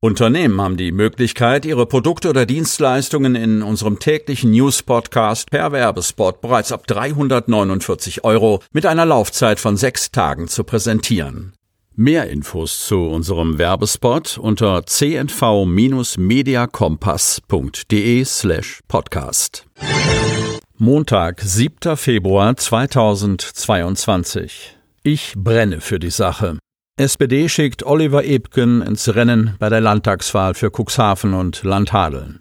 Unternehmen haben die Möglichkeit, ihre Produkte oder Dienstleistungen in unserem täglichen News-Podcast per Werbespot bereits ab 349 Euro mit einer Laufzeit von sechs Tagen zu präsentieren. Mehr Infos zu unserem Werbespot unter cnv-mediakompass.de slash podcast. Montag, 7. Februar 2022. Ich brenne für die Sache. SPD schickt Oliver Ebken ins Rennen bei der Landtagswahl für Cuxhaven und Landhadeln.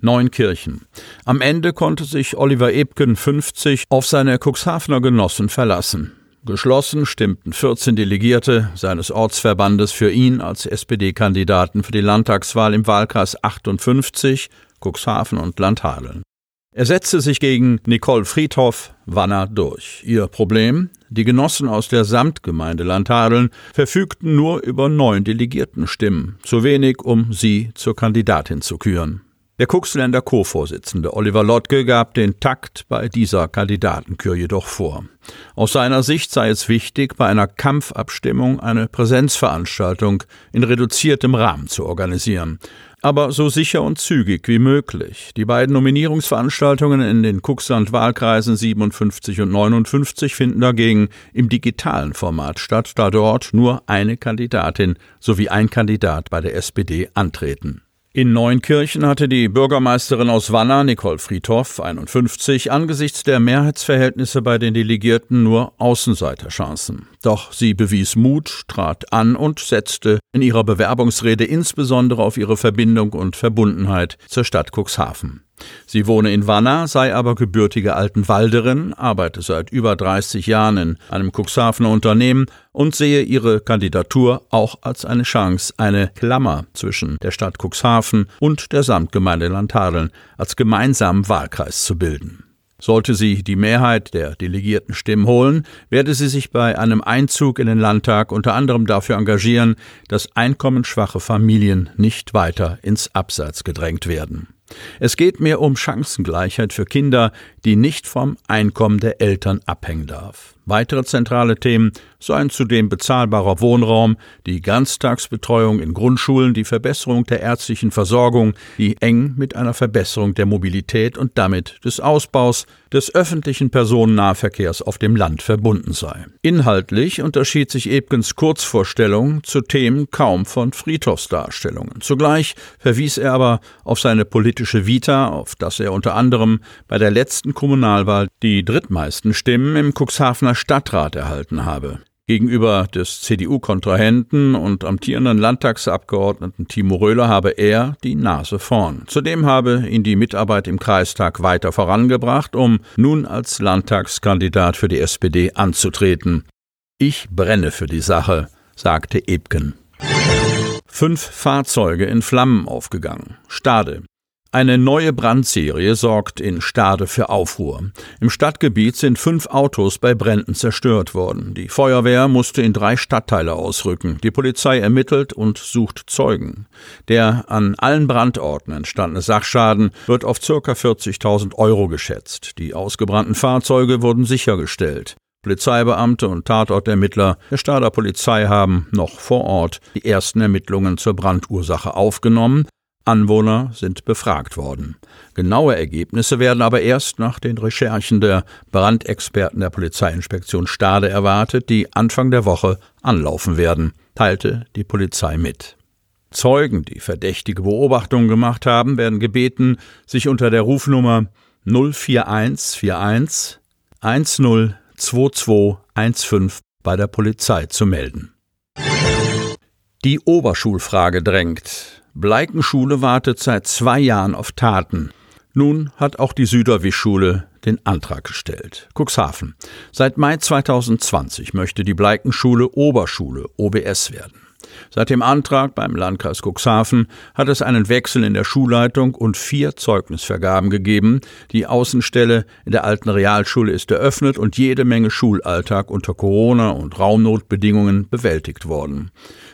Neunkirchen. Am Ende konnte sich Oliver Ebken 50 auf seine Cuxhavener Genossen verlassen. Geschlossen stimmten 14 Delegierte seines Ortsverbandes für ihn als SPD-Kandidaten für die Landtagswahl im Wahlkreis 58, Cuxhaven und Landhadeln. Er setzte sich gegen Nicole Friedhoff Wanner durch. Ihr Problem? Die Genossen aus der Samtgemeinde Landhadeln verfügten nur über neun Delegiertenstimmen, zu wenig, um sie zur Kandidatin zu küren. Der Kuxländer Co-Vorsitzende Oliver Lottke gab den Takt bei dieser Kandidatenkür jedoch vor. Aus seiner Sicht sei es wichtig, bei einer Kampfabstimmung eine Präsenzveranstaltung in reduziertem Rahmen zu organisieren aber so sicher und zügig wie möglich. Die beiden Nominierungsveranstaltungen in den Kuxland-Wahlkreisen 57 und 59 finden dagegen im digitalen Format statt, da dort nur eine Kandidatin sowie ein Kandidat bei der SPD antreten. In Neunkirchen hatte die Bürgermeisterin aus Wanner, Nicole Friedhoff, 51, angesichts der Mehrheitsverhältnisse bei den Delegierten nur Außenseiterchancen. Doch sie bewies Mut, trat an und setzte in ihrer Bewerbungsrede insbesondere auf ihre Verbindung und Verbundenheit zur Stadt Cuxhaven. Sie wohne in Wanner, sei aber gebürtige Altenwalderin, arbeite seit über 30 Jahren in einem Cuxhavener Unternehmen und sehe ihre Kandidatur auch als eine Chance, eine Klammer zwischen der Stadt Cuxhaven und der Samtgemeinde Landhadeln als gemeinsamen Wahlkreis zu bilden. Sollte sie die Mehrheit der delegierten Stimmen holen, werde sie sich bei einem Einzug in den Landtag unter anderem dafür engagieren, dass einkommensschwache Familien nicht weiter ins Abseits gedrängt werden. Es geht mehr um Chancengleichheit für Kinder, die nicht vom Einkommen der Eltern abhängen darf. Weitere zentrale Themen seien zudem bezahlbarer Wohnraum, die Ganztagsbetreuung in Grundschulen, die Verbesserung der ärztlichen Versorgung, die eng mit einer Verbesserung der Mobilität und damit des Ausbaus des öffentlichen Personennahverkehrs auf dem Land verbunden sei. Inhaltlich unterschied sich Ebgens Kurzvorstellung zu Themen kaum von Friedhofsdarstellungen. Zugleich verwies er aber auf seine politische Vita, auf das er unter anderem bei der letzten Kommunalwahl die drittmeisten Stimmen im Cuxhavener Stadtrat erhalten habe. Gegenüber des CDU-Kontrahenten und amtierenden Landtagsabgeordneten Timo Röhler habe er die Nase vorn. Zudem habe ihn die Mitarbeit im Kreistag weiter vorangebracht, um nun als Landtagskandidat für die SPD anzutreten. Ich brenne für die Sache, sagte Ebken. Fünf Fahrzeuge in Flammen aufgegangen. Stade. Eine neue Brandserie sorgt in Stade für Aufruhr. Im Stadtgebiet sind fünf Autos bei Bränden zerstört worden. Die Feuerwehr musste in drei Stadtteile ausrücken. Die Polizei ermittelt und sucht Zeugen. Der an allen Brandorten entstandene Sachschaden wird auf ca. 40.000 Euro geschätzt. Die ausgebrannten Fahrzeuge wurden sichergestellt. Polizeibeamte und Tatortermittler der Stader Polizei haben noch vor Ort die ersten Ermittlungen zur Brandursache aufgenommen. Anwohner sind befragt worden. Genaue Ergebnisse werden aber erst nach den Recherchen der Brandexperten der Polizeiinspektion Stade erwartet, die Anfang der Woche anlaufen werden, teilte die Polizei mit. Zeugen, die verdächtige Beobachtungen gemacht haben, werden gebeten, sich unter der Rufnummer 04141 102215 bei der Polizei zu melden. Die Oberschulfrage drängt. Bleikenschule wartet seit zwei Jahren auf Taten. Nun hat auch die Süderwischschule den Antrag gestellt. Cuxhaven. Seit Mai 2020 möchte die Bleikenschule Oberschule OBS werden. Seit dem Antrag beim Landkreis Cuxhaven hat es einen Wechsel in der Schulleitung und vier Zeugnisvergaben gegeben. Die Außenstelle in der alten Realschule ist eröffnet und jede Menge Schulalltag unter Corona- und Raumnotbedingungen bewältigt worden.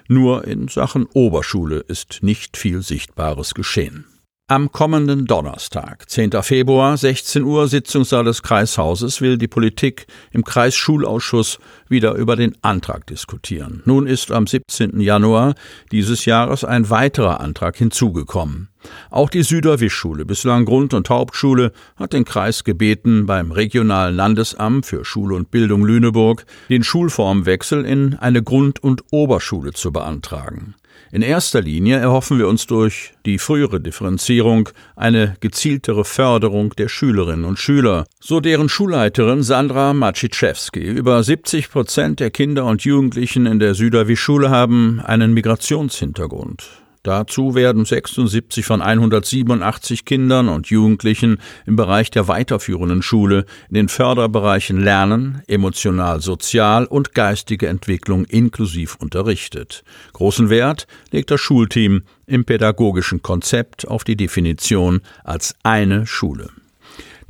Nur in Sachen Oberschule ist nicht viel Sichtbares geschehen. Am kommenden Donnerstag, 10. Februar, 16 Uhr, Sitzungssaal des Kreishauses, will die Politik im Kreisschulausschuss wieder über den Antrag diskutieren. Nun ist am 17. Januar dieses Jahres ein weiterer Antrag hinzugekommen. Auch die Süderwischschule, bislang Grund- und Hauptschule, hat den Kreis gebeten, beim regionalen Landesamt für Schule und Bildung Lüneburg den Schulformwechsel in eine Grund- und Oberschule zu beantragen. In erster Linie erhoffen wir uns durch die frühere Differenzierung eine gezieltere Förderung der Schülerinnen und Schüler, so deren Schulleiterin Sandra Maciczewski. Über 70 Prozent der Kinder und Jugendlichen in der Süderwischschule haben einen Migrationshintergrund. Dazu werden 76 von 187 Kindern und Jugendlichen im Bereich der weiterführenden Schule in den Förderbereichen Lernen, emotional-sozial und geistige Entwicklung inklusiv unterrichtet. Großen Wert legt das Schulteam im pädagogischen Konzept auf die Definition als eine Schule.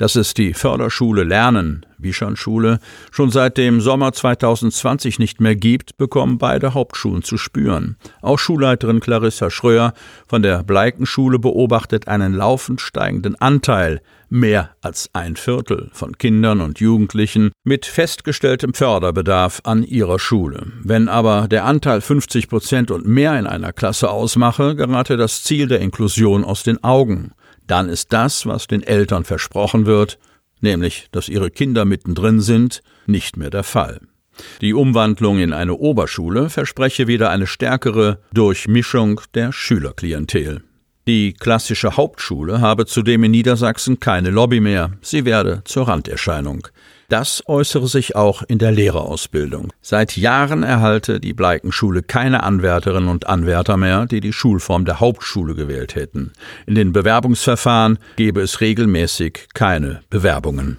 Dass es die Förderschule Lernen, Wischernschule, schon seit dem Sommer 2020 nicht mehr gibt, bekommen beide Hauptschulen zu spüren. Auch Schulleiterin Clarissa Schröer von der Bleikenschule beobachtet einen laufend steigenden Anteil, mehr als ein Viertel von Kindern und Jugendlichen mit festgestelltem Förderbedarf an ihrer Schule. Wenn aber der Anteil 50 Prozent und mehr in einer Klasse ausmache, gerate das Ziel der Inklusion aus den Augen dann ist das, was den Eltern versprochen wird, nämlich dass ihre Kinder mittendrin sind, nicht mehr der Fall. Die Umwandlung in eine Oberschule verspreche wieder eine stärkere Durchmischung der Schülerklientel. Die klassische Hauptschule habe zudem in Niedersachsen keine Lobby mehr, sie werde zur Randerscheinung. Das äußere sich auch in der Lehrerausbildung. Seit Jahren erhalte die Bleikenschule keine Anwärterinnen und Anwärter mehr, die die Schulform der Hauptschule gewählt hätten. In den Bewerbungsverfahren gebe es regelmäßig keine Bewerbungen.